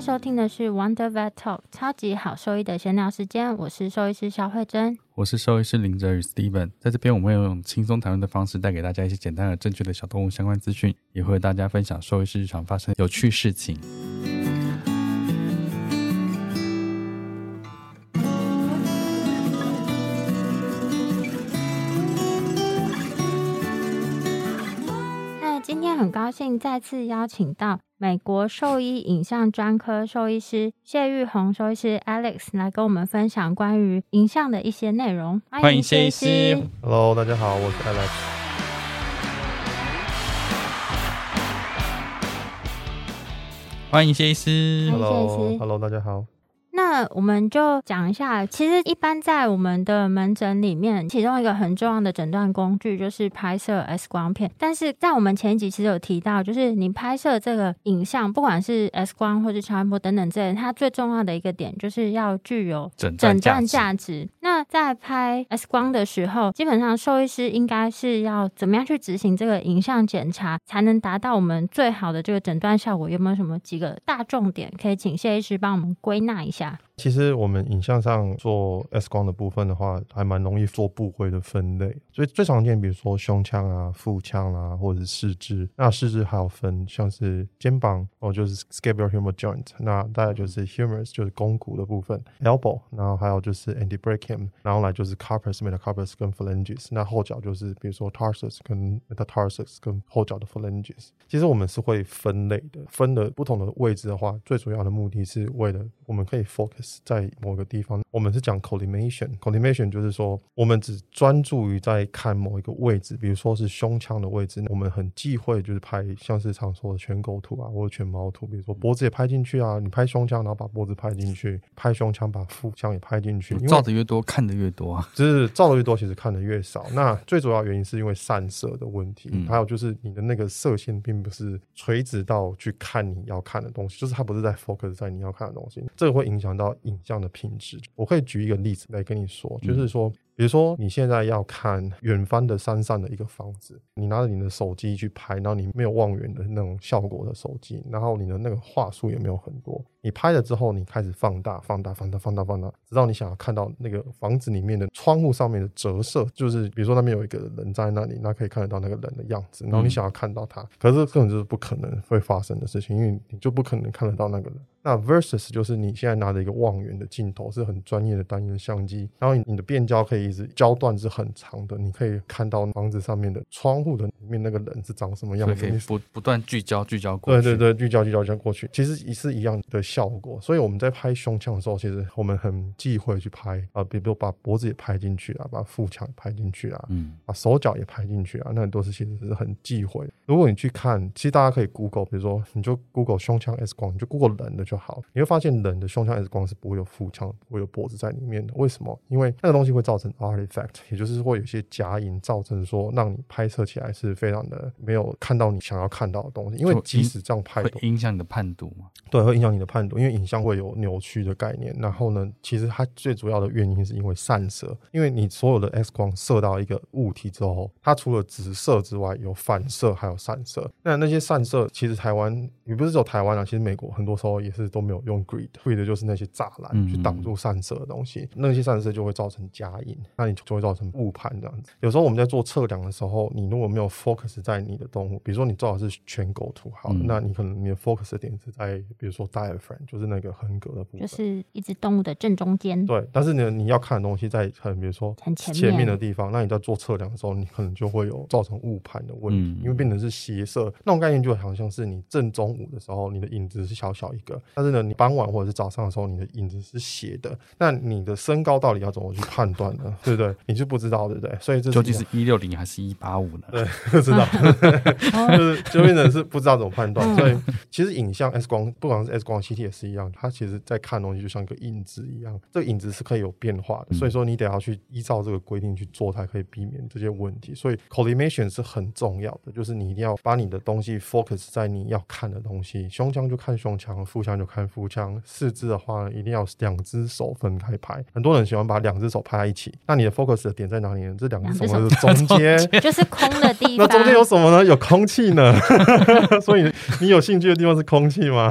在收听的是 Wonder Vet Talk 超级好兽医的闲聊时间，我是兽医师萧慧珍，我是兽医师林哲宇 Steven，在这边我们会用轻松谈论的方式带给大家一些简单而正确的小动物相关资讯，也会和大家分享兽医师日常发生有趣事情。那今天很高兴再次邀请到美国兽医影像专科兽医师谢玉红兽医师 Alex 来跟我们分享关于影像的一些内容。欢迎谢医师。Hello，大家好，我是 Alex。欢迎谢医师。Hello，Hello，大家好。那我们就讲一下，其实一般在我们的门诊里面，其中一个很重要的诊断工具就是拍摄 X 光片。但是在我们前一集其实有提到，就是你拍摄这个影像，不管是 X 光或是超音波等等之类，它最重要的一个点就是要具有诊断价值。那在拍 X 光的时候，基本上兽医师应该是要怎么样去执行这个影像检查，才能达到我们最好的这个诊断效果？有没有什么几个大重点可以请谢医师帮我们归纳一下？其实我们影像上做 X 光的部分的话，还蛮容易做部位的分类。所以最常见，比如说胸腔啊、腹腔啊，或者是四肢。那四肢还有分，像是肩膀哦，就是 scapulohumeral joint。那大概就是 humerus，就是肱骨的部分。elbow，然后还有就是 antebrachium，然后来就是 carpus、metacarpus 跟 phalanges。那后脚就是比如说 tarsus 跟 metatarsus 跟后脚的 phalanges。其实我们是会分类的，分的不同的位置的话，最主要的目的是为了我们可以 focus 在某个地方。我们是讲 collimation，collimation 就是说我们只专注于在看某一个位置，比如说是胸腔的位置，我们很忌讳就是拍像是常说的全构图啊，或者全貌图，比如说脖子也拍进去啊，你拍胸腔，然后把脖子拍进去，拍胸腔把腹腔也拍进去，照的越多，看的越多啊，就是照的越多，其实看的越少。那最主要原因是因为散射的问题，嗯、还有就是你的那个射线并不是垂直到去看你要看的东西，就是它不是在 focus 在你要看的东西，这个会影响到影像的品质。我可以举一个例子来跟你说，就是说。比如说，你现在要看远方的山上的一个房子，你拿着你的手机去拍，然后你没有望远的那种效果的手机，然后你的那个画素也没有很多。你拍了之后，你开始放大、放大、放大、放大、放大，直到你想要看到那个房子里面的窗户上面的折射，就是比如说那边有一个人在那里，那可以看得到那个人的样子，然后你想要看到他，可是这根本就是不可能会发生的事情，因为你就不可能看得到那个人。那 versus 就是你现在拿着一个望远的镜头，是很专业的单眼相机，然后你的变焦可以一直焦段是很长的，你可以看到房子上面的窗户的里面那个人是长什么样子，你不不断聚焦聚焦过去，对对对，聚焦聚焦聚焦过去，其实也是一样的效果。所以我们在拍胸腔的时候，其实我们很忌讳去拍啊，比如说把脖子也拍进去啊，把腹腔也拍进去啊，嗯，把手脚也拍进去啊，那很多事情其实是很忌讳。如果你去看，其实大家可以 Google，比如说你就 Google 胸腔 X 光，你就 Google 人的就好，你会发现人的胸腔 X 光是不会有腹腔，不会有脖子在里面的。为什么？因为那个东西会造成 artifact，也就是会有些假影，造成说让你拍摄起来是非常的没有看到你想要看到的东西。因为即使这样拍，会影响你的判读嘛？对，会影响你的判读，因为影像会有扭曲的概念。然后呢，其实它最主要的原因是因为散射，因为你所有的 X 光射到一个物体之后，它除了直射之外，有反射，还有散射。那那些散射，其实台湾也不是只有台湾啊，其实美国很多时候也是是都没有用 grid，grid 就是那些栅栏去挡住散射的东西，嗯、那些散射就会造成加印，那你就会造成误判这样子。有时候我们在做测量的时候，你如果没有 focus 在你的动物，比如说你做的是全狗图，好，嗯、那你可能你的 focus 的点是在比如说 diaphragm，就是那个横膈的部分，就是一只动物的正中间。对，但是呢，你要看的东西在很比如说很前面的地方，那你在做测量的时候，你可能就会有造成误判的问题，嗯、因为变成是斜射，那种概念就好像是你正中午的时候，你的影子是小小一个，但是呢，你傍晚或者是早上的时候，你的影子是斜的，那你的身高到底要怎么去判断呢？对不对？你是不知道，对不对？所以这究竟是一六零还是一八五呢？对，不知道，就是就变成是不知道怎么判断。所以其实影像 X 光，不管是 X 光、CT 也是一样，它其实在看东西就像一个影子一样，这个影子是可以有变化的，所以说你得要去依照这个规定去做，才可以避免这些问题。所以 collimation 是很重要的，就是你一定要把你的东西 focus 在你要看的东西，胸腔就看胸腔，腹腔就看腹腔。四肢的话呢，一定要两只手分开拍。很多人喜欢把两只手拍在一起，那你的 focus 的点在哪里呢？这两只手的中间，就是空的地方。那中间有什么呢？有空气呢。所以你有兴趣的地方是空气吗？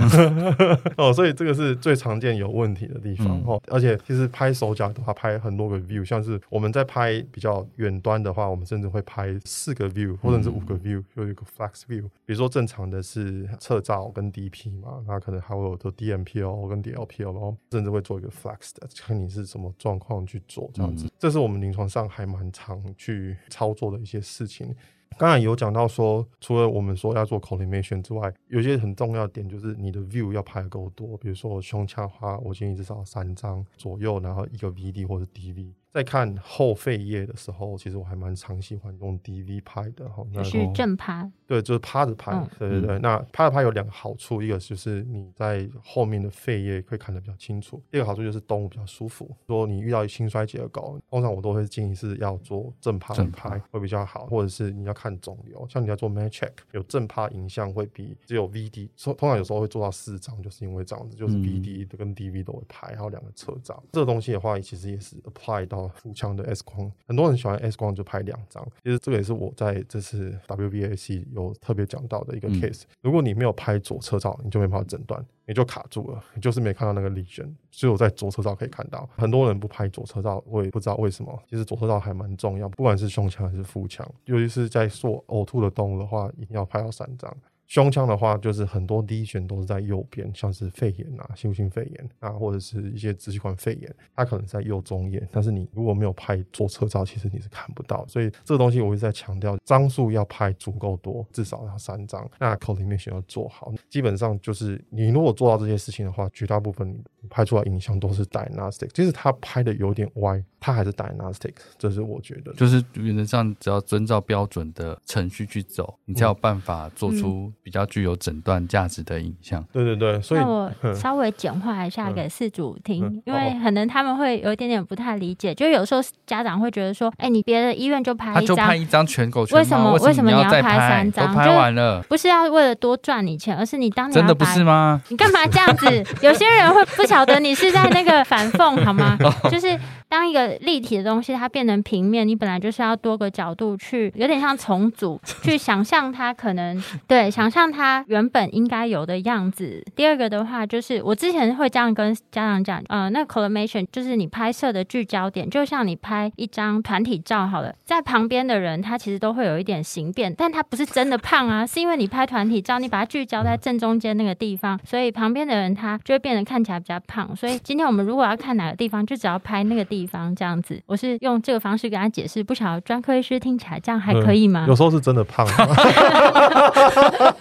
哦，所以这个是最常见有问题的地方哦。嗯、而且其实拍手脚的话，拍很多个 view，像是我们在拍比较远端的话，我们甚至会拍四个 view 或者是五个 view，有一个 flex view。比如说正常的是侧照跟 DP 嘛，那可能还会有做 DMPO 跟 DLPO，然后甚至会做一个 flex 的，看你是什么状况去做这样子。嗯、这是我们临床上还蛮常去操作的一些事情。刚才有讲到说，除了我们说要做 collimation 之外，有些很重要的点就是你的 view 要拍够多。比如说胸腔的话，我建议至少三张左右，然后一个 VD 或者 DV。在看后肺叶的时候，其实我还蛮常喜欢用 DV 拍的哈，就是正拍，对，就是趴着拍，嗯、对对对。那趴着拍有两个好处，一个就是你在后面的肺叶会看得比较清楚，第二个好处就是动物比较舒服。说你遇到心衰竭的狗，通常我都会建议是要做正趴拍会比较好，或者是你要看肿瘤，像你要做 m a t c h e c k 有正趴影像会比只有 VD，通常有时候会做到四张，就是因为这样子，就是 VD 跟 DV 都会拍，还有两个侧照。这个东西的话，其实也是 apply 到。腹腔的 X 光，很多人喜欢 X 光就拍两张。其实这个也是我在这次 WVAC 有特别讲到的一个 case。如果你没有拍左侧照，你就没办法诊断，你就卡住了，你就是没看到那个 lesion。只有在左侧照可以看到。很多人不拍左侧照，我也不知道为什么。其实左侧照还蛮重要，不管是胸腔还是腹腔，尤其是在做呕吐的动物的话，一定要拍到三张。胸腔的话，就是很多 lesion 都是在右边，像是肺炎啊、新型肺炎啊，或者是一些支气管肺炎，它可能在右中叶。但是你如果没有拍左侧照，其实你是看不到。所以这个东西我一直在强调，张数要拍足够多，至少要三张。那 collimation 要做好，基本上就是你如果做到这些事情的话，绝大部分你拍出来影像都是 diagnostic。即使它拍的有点歪，它还是 diagnostic。这是我觉得，就是原则上只要遵照标准的程序去走，你才有办法做出、比较具有诊断价值的影像，对对对，所以那我 稍微简化一下给事主听，嗯嗯、因为可能他们会有一点点不太理解，就有时候家长会觉得说，哎、欸，你别的医院就拍一张，就拍一张全狗全，为什么为什么你要拍三张？拍完了，不是要为了多赚你钱，而是你当你真的不是吗？你干嘛这样子？有些人会不晓得你是在那个反讽好吗？就是。当一个立体的东西它变成平面，你本来就是要多个角度去，有点像重组，去想象它可能对，想象它原本应该有的样子。第二个的话，就是我之前会这样跟家长讲，呃，那 collimation 就是你拍摄的聚焦点，就像你拍一张团体照好了，在旁边的人他其实都会有一点形变，但他不是真的胖啊，是因为你拍团体照，你把它聚焦在正中间那个地方，所以旁边的人他就会变得看起来比较胖。所以今天我们如果要看哪个地方，就只要拍那个地方。地方这样子，我是用这个方式跟他解释，不晓得专科医师听起来这样还可以吗？有时候是真的胖，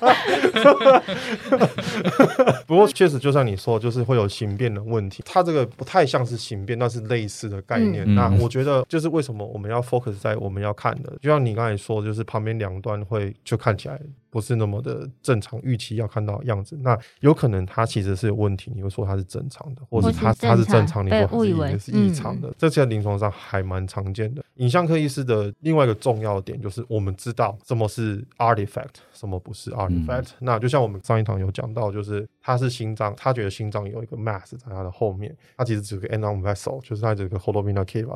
不过确实就像你说，就是会有形变的问题。它这个不太像是形变，那是类似的概念。嗯、那我觉得就是为什么我们要 focus 在我们要看的，就像你刚才说，就是旁边两端会就看起来。不是那么的正常，预期要看到的样子，那有可能它其实是有问题。你会说它是正常的，或者它它是正常，你说它也是异常的。这在临床上还蛮常见的。影像科医师的另外一个重要点就是，我们知道什么是 artifact，什么不是 artifact。那就像我们上一堂有讲到，就是。他是心脏，他觉得心脏有一个 mass 在他的后面，他其实只有个 end-on vessel，就是他这个 cava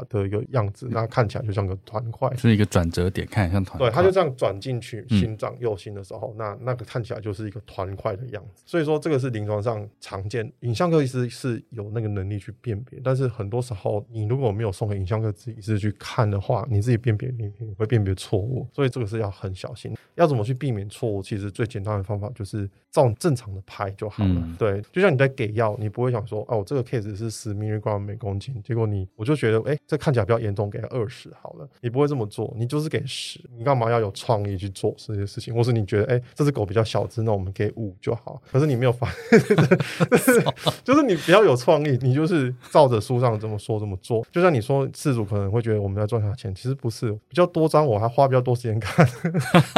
的一个样子，那看起来就像个团块，是一个转折点，看起来像团块。对，他就这样转进去心脏右心的时候，嗯、那那个看起来就是一个团块的样子。所以说这个是临床上常见，影像科医师是有那个能力去辨别，但是很多时候你如果没有送给影像科医师去看的话，你自己辨别你会辨别错误，所以这个是要很小心。要怎么去避免错误？其实最简单的方法就是照正常的拍就好了。嗯、对，就像你在给药，你不会想说，哦，我这个 case 是十 milligram 每公斤，结果你我就觉得，哎，这看起来比较严重，给他二十好了。你不会这么做，你就是给十。你干嘛要有创意去做这些事情？或是你觉得，哎，这只狗比较小只，那我们给五就好。可是你没有发现，就是你比较有创意，你就是照着书上这么说这么做。就像你说，饲主可能会觉得我们在赚他钱，其实不是，比较多张我还花比较多时间看，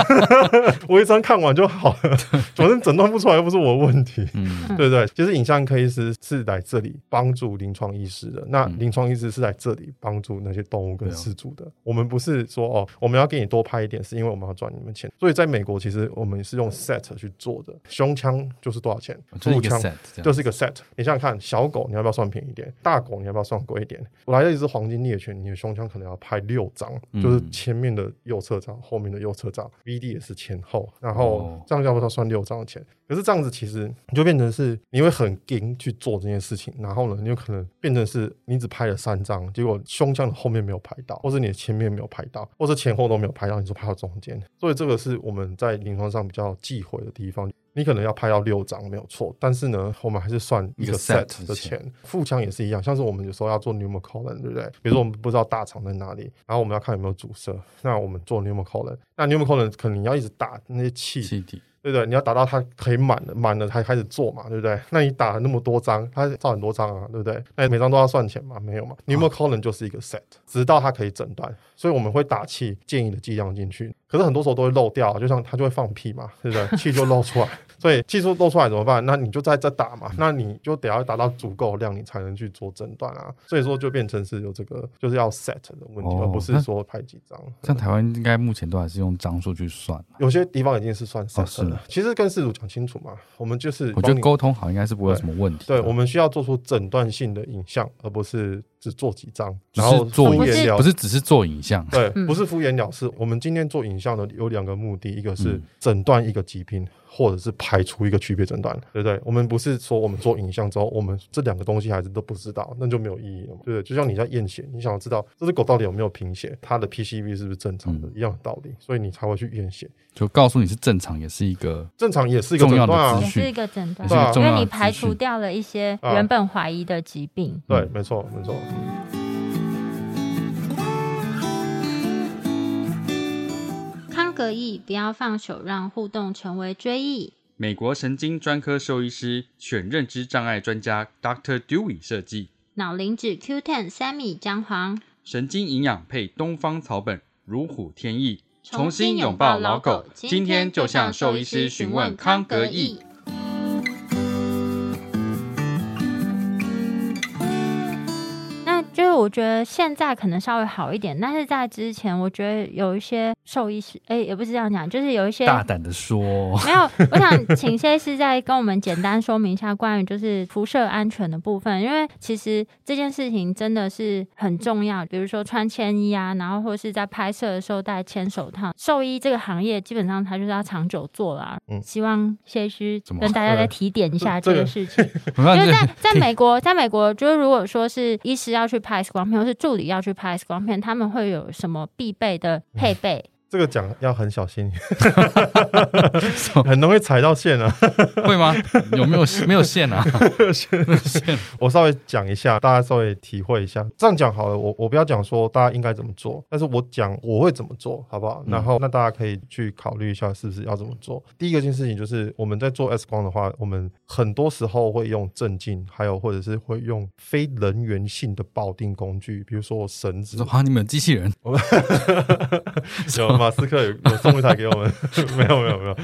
我一张看完就好了，反正诊断不出来又不是我的问题，嗯，对不对？其实影像科医师是来这里帮助临床医师的，那临床医师是来这里帮助那些动物跟饲主的。我们不是说哦，我们要给你多拍一点，是因为我们要赚你们钱。所以在美国，其实我们是用 set 去做的，胸腔就是多少钱，腹腔就是一个 set。你想想看，小狗你要不要算便宜一点？大狗你要不要算贵一点？我来了一只黄金猎犬，你的胸腔可能要拍六张，就是前面的右侧张，后面的右侧张，VD 也是前后，然后这样要不要算六张的钱？可是这样子其实你就变成是你会很紧去做这件事情，然后呢，你有可能变成是你只拍了三张，结果胸腔的后面没有拍到，或者你的前面没有拍到，或者前后都没有拍到，你就拍到中间。所以这个是我们在临床上比较忌讳的地方。你可能要拍到六张没有错，但是呢，我们还是算一个 set 的钱。腹腔也是一样，像是我们有时候要做 pneumocolon，对不对？比如说我们不知道大肠在哪里，然后我们要看有没有阻塞，那我们做 pneumocolon，那 pneumocolon 可能你要一直打那些气气体。对不对？你要打到它可以满了，满了才开始做嘛，对不对？那你打了那么多张，它造很多张啊，对不对？那每张都要算钱嘛？没有嘛。你有没有 c o l o n 就是一个 set，直到它可以诊断，所以我们会打气建议的剂量进去。可是很多时候都会漏掉，就像他就会放屁嘛，对不对？气就漏出来。所以技术漏出来怎么办？那你就在这打嘛，那你就得要达到足够量，你才能去做诊断啊。所以说就变成是有这个就是要 set 的问题，哦、而不是说拍几张。像台湾应该目前都还是用张数去算，有些地方已经是算 set 了。哦、其实跟事主讲清楚嘛，我们就是我觉得沟通好应该是不会有什么问题。对，对，我们需要做出诊断性的影像，而不是。只做几张，然后敷衍了，不是只是做影像，对，不是敷衍了事。我们今天做影像的有两个目的，一个是诊断一个疾病，或者是排除一个区别诊断，对不对？我们不是说我们做影像之后，我们这两个东西还是都不知道，那就没有意义了嘛，对不对？就像你在验血，你想要知道这只狗到底有没有贫血，它的 PCV 是不是正常的，一样的道理，所以你才会去验血，就告诉你是正常，也是一个正常，也是一个重要的资讯，也是一个诊断，因为你排除掉了一些原本怀疑的疾病。对，没错，没错。可以不要放手，让互动成为追忆。美国神经专科兽医师选认知障碍专家 Dr. Dewey 设计。脑磷脂 Q10 三米姜黄，神经营养配东方草本，如虎添翼。重新拥抱老狗，今天就向兽医师询问康格义。我觉得现在可能稍微好一点，但是在之前，我觉得有一些兽医师，哎，也不是这样讲，就是有一些大胆的说，没有，我想请谢医师再跟我们简单说明一下关于就是辐射安全的部分，因为其实这件事情真的是很重要，比如说穿铅衣啊，然后或是在拍摄的时候戴铅手套，兽医这个行业基本上它就是要长久做啦。嗯，希望谢医师跟大家再提点一下这个事情，因为在在美国，在美国就是如果说是医师要去。拍 X 光片，或是助理要去拍 X 光片，他们会有什么必备的配备？这个讲要很小心，很容易踩到线啊，会吗？有没有没有线啊？线，我稍微讲一下，大家稍微体会一下。这样讲好了，我我不要讲说大家应该怎么做，但是我讲我会怎么做好不好？然后那大家可以去考虑一下是不是要怎么做。第一个件事情就是我们在做 X 光的话，我们很多时候会用镇静，还有或者是会用非人源性的保定工具，比如说绳子。好，你们有机器人？马斯克有有送一台给我们，没有没有没有，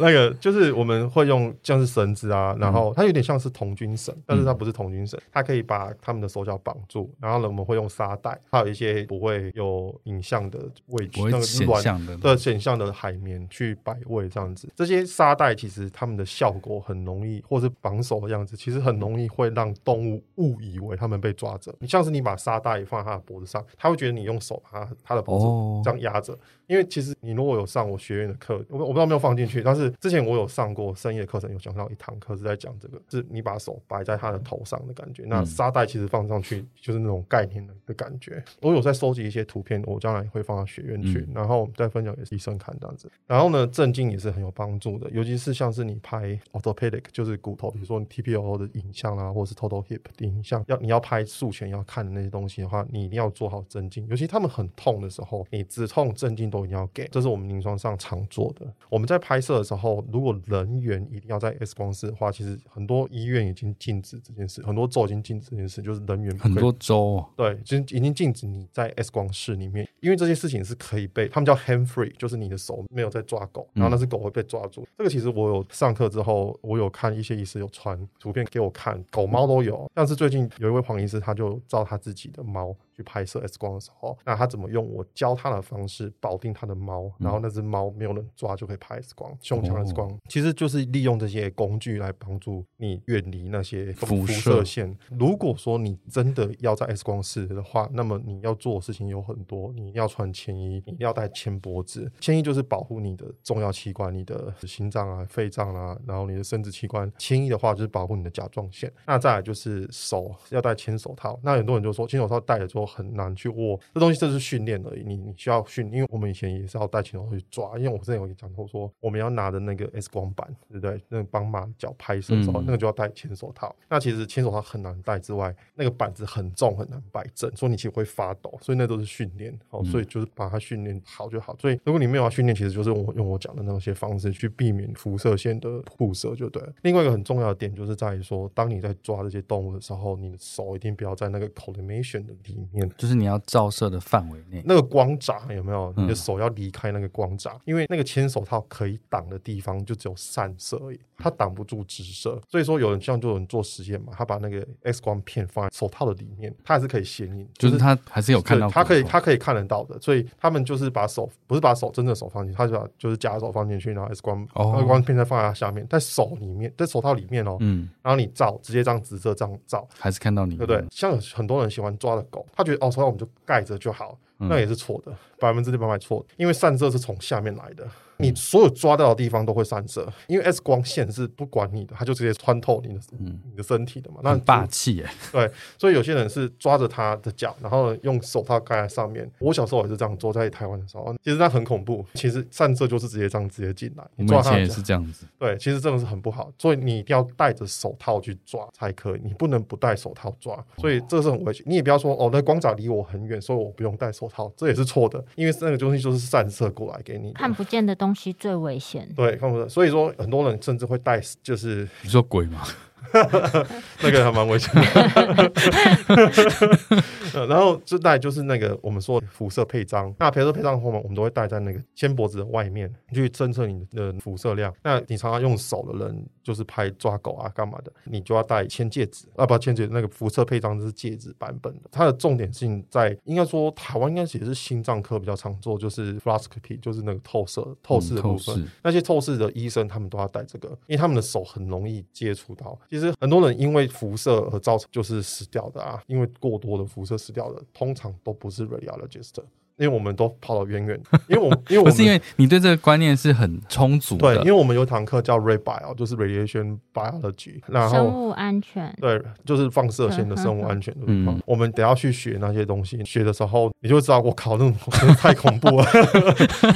那个就是我们会用像是绳子啊，然后它有点像是童军绳，但是它不是童军绳，它可以把他们的手脚绑住，然后呢我们会用沙袋，还有一些不会有影像的位置，那个显像的对显像的海绵去摆位这样子，这些沙袋其实它们的效果很容易，或是绑手的样子，其实很容易会让动物误以为他们被抓着。你像是你把沙袋放在它的脖子上，它会觉得你用手把它它的脖子这样压着。因为其实你如果有上我学院的课，我我不知道没有放进去，但是之前我有上过深夜课程，有讲到一堂课是在讲这个，是你把手摆在他的头上的感觉。那沙袋其实放上去就是那种概念的的感觉。我有在收集一些图片，我将来会放到学院去，然后再分享给医生看这样子。然后呢，镇静也是很有帮助的，尤其是像是你拍 orthopedic，就是骨头，比如说你 TPO 的影像啊，或者是 total hip 的影像，要你要拍术前要看的那些东西的话，你一定要做好镇静，尤其他们很痛的时候，你止痛镇静都一定要给，这是我。们临床上常做的，我们在拍摄的时候，如果人员一定要在 X 光室的话，其实很多医院已经禁止这件事，很多州已经禁止这件事，就是人员很多州对，就已经禁止你在 X 光室里面，因为这些事情是可以被他们叫 hand free，就是你的手没有在抓狗，然后那只狗会被抓住。嗯、这个其实我有上课之后，我有看一些医师有传图片给我看，狗猫都有。但是最近有一位黄医师，他就照他自己的猫。去拍摄 X 光的时候，那他怎么用我教他的方式保定他的猫，然后那只猫没有人抓就可以拍 X 光，胸腔 X 光，其实就是利用这些工具来帮助你远离那些辐射线。如果说你真的要在 X 光室的话，那么你要做的事情有很多，你要穿铅衣，你要戴铅脖子，铅衣就是保护你的重要器官，你的心脏啊、肺脏啊，然后你的生殖器官。铅衣的话就是保护你的甲状腺。那再来就是手要戴铅手套，那很多人就说铅手套戴了之后。很难去握这东西，这是训练而已。你你需要训，因为我们以前也是要带拳头去抓。因为我之前有讲过，说我们要拿的那个 X 光板，对不对？那个帮马脚拍摄的时候，那个就要戴前手套。那其实铅手套很难戴之外，那个板子很重，很难摆正，所以你其实会发抖。所以那都是训练，好，所以就是把它训练好就好。所以如果你没有要训练，其实就是我用我讲的那些方式去避免辐射线的辐射就对了。另外一个很重要的点就是在于说，当你在抓这些动物的时候，你的手一定不要在那个 collimation 的里面，就是你要照射的范围内，那个光闸有没有？你的手要离开那个光闸，因为那个牵手套可以挡的地方就只有散射而已，它挡不住直射。所以说有人像就有人做实验嘛，他把那个 X 光片放在手套的里面，它还是可以显影，就是它还是有看到，它可以它可以看得到的。所以他们就是把手不是把手真的手放进去，他就把就是假手放进去，然后 X 光 X 光片再放在下面，在手里面，在手套里面哦，嗯，然后你照直接这样直射这样照，还是看到你，对不对？像很多人喜欢抓的狗，他觉得哦，所以我们就盖着就好，那也是错的，百分之六百错，因为散热是从下面来的。你所有抓到的地方都会散射，因为 X 光线是不管你的，它就直接穿透你的，嗯、你的身体的嘛。那很霸气耶。对，所以有些人是抓着他的脚，然后用手套盖在上面。我小时候也是这样做，在台湾的时候，其实那很恐怖。其实散射就是直接这样直接进来，你抓他的脚也是这样子。对，其实真的是很不好，所以你一定要戴着手套去抓才可以，你不能不戴手套抓。所以这是很危险。你也不要说哦，那光闸离我很远，所以我不用戴手套，这也是错的，因为那个东西就是散射过来给你，看不见的东西最危险。对，看不到，所以说很多人甚至会带，就是你说鬼吗？那个还蛮危险的，然后这带就是那个我们说辐射配张，那辐射配张的话，我们都会戴在那个肩脖子的外面，去侦测你的辐射量。那你常常用手的人，就是拍抓狗啊干嘛的，你就要戴铅戒指啊，不，铅戒指那个辐射配张是戒指版本的。它的重点性在，应该说台湾应该也是心脏科比较常做，就是 fluoroscopy，就是那个透射透视的部分。嗯、那些透视的医生他们都要戴这个，因为他们的手很容易接触到。其实很多人因为辐射而造成就是死掉的啊，因为过多的辐射死掉的，通常都不是 radiologist。因为我们都跑得远远，因为我 因为我不是因为你对这个观念是很充足的，对，因为我们有一堂课叫 RadBio，就是 Radiation Biology，然后生物安全，对，就是放射线的生物安全的地方。嗯、我们等要去学那些东西，学的时候你就知道，我靠，那种太恐怖了，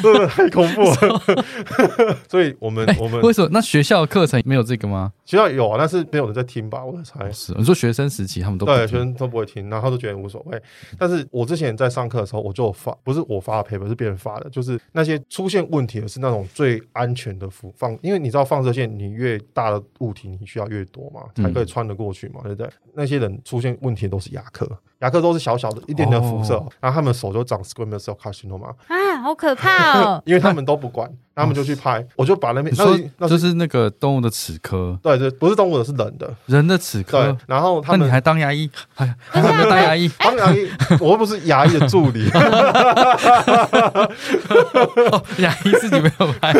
真的太恐怖了。所以我们、欸、我们为什么那学校的课程没有这个吗？学校有啊，但是没有人在听吧？我在猜。是你说学生时期他们都不对学生都不会听，然后他都觉得无所谓。但是我之前在上课的时候，我就发，不是我发的 paper，是别人发的，就是那些出现问题的是那种最安全的放，因为你知道放射线，你越大的物体你需要越多嘛，才可以穿得过去嘛，对不对？那些人出现问题都是牙科。牙科都是小小的，一点点辐射，然后他们手就长 squamous cell carcinoma 啊，好可怕哦！因为他们都不管，他们就去拍，我就把那边说那就是那个动物的齿科，对对，不是动物的，是人的，人的齿科。对，然后他们你还当牙医，还还没当牙医，当牙医，我又不是牙医的助理。牙医自己没有拍，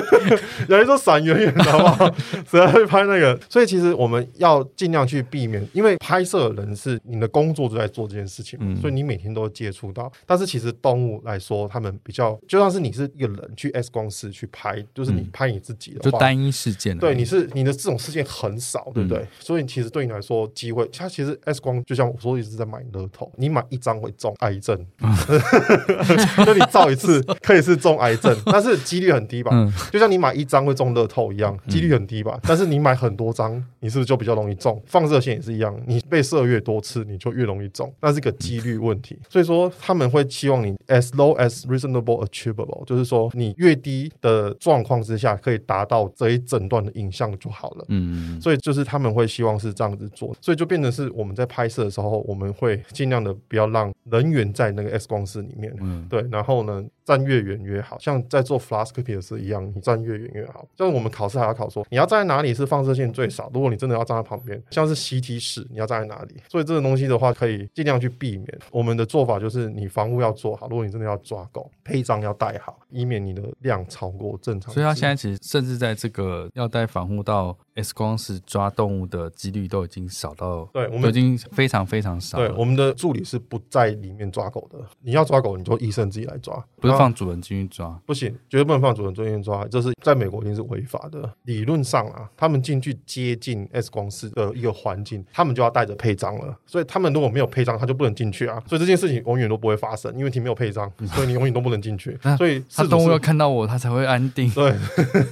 牙医说闪远远的好不好？谁会拍那个？所以其实我们要尽量去避免，因为拍摄的人是你的工作就在做这件事。事情，所以你每天都会接触到。但是其实动物来说，他们比较就像是你是一个人去 X 光室去拍，就是你拍你自己的，就单一事件。对，你是你的这种事件很少，对不对？所以其实对你来说，机会，它其实 X 光就像我说，一直在买乐透，你买一张会中癌症，就你照一次可以是中癌症，但是几率很低吧？就像你买一张会中乐透一样，几率很低吧？但是你买很多张，你是不是就比较容易中？放射线也是一样，你被射越多次，你就越容易中。那是。个几率问题，所以说他们会期望你 as low as reasonable achievable，就是说你越低的状况之下可以达到这一整段的影像就好了。嗯，所以就是他们会希望是这样子做，所以就变成是我们在拍摄的时候，我们会尽量的不要让人员在那个 X 光室里面。嗯，对，然后呢，站越远越好，像在做 fluoroscopy 的时候一样，你站越远越好。像我们考试还要考说，你要站在哪里是放射线最少？如果你真的要站在旁边，像是 CT 室，你要站在哪里？所以这个东西的话，可以尽量去。避免我们的做法就是，你防护要做好。如果你真的要抓狗，配张要带好，以免你的量超过正常。所以，他现在其实甚至在这个要带防护到 X 光室抓动物的几率都已经少到，对，我们已经非常非常少。对，我们的助理是不在里面抓狗的。你要抓狗，你就医生自己来抓，不是放主人进去抓，不行，绝对不能放主人进去抓，这是在美国一定是违法的。理论上啊，他们进去接近 X 光室的一个环境，他们就要带着配章了。所以，他们如果没有配章，他就不能进去啊。所以这件事情永远都不会发生，因为你没有配章，所以你永远都不能进去。所以，他动物要看到我，他才会安定。对，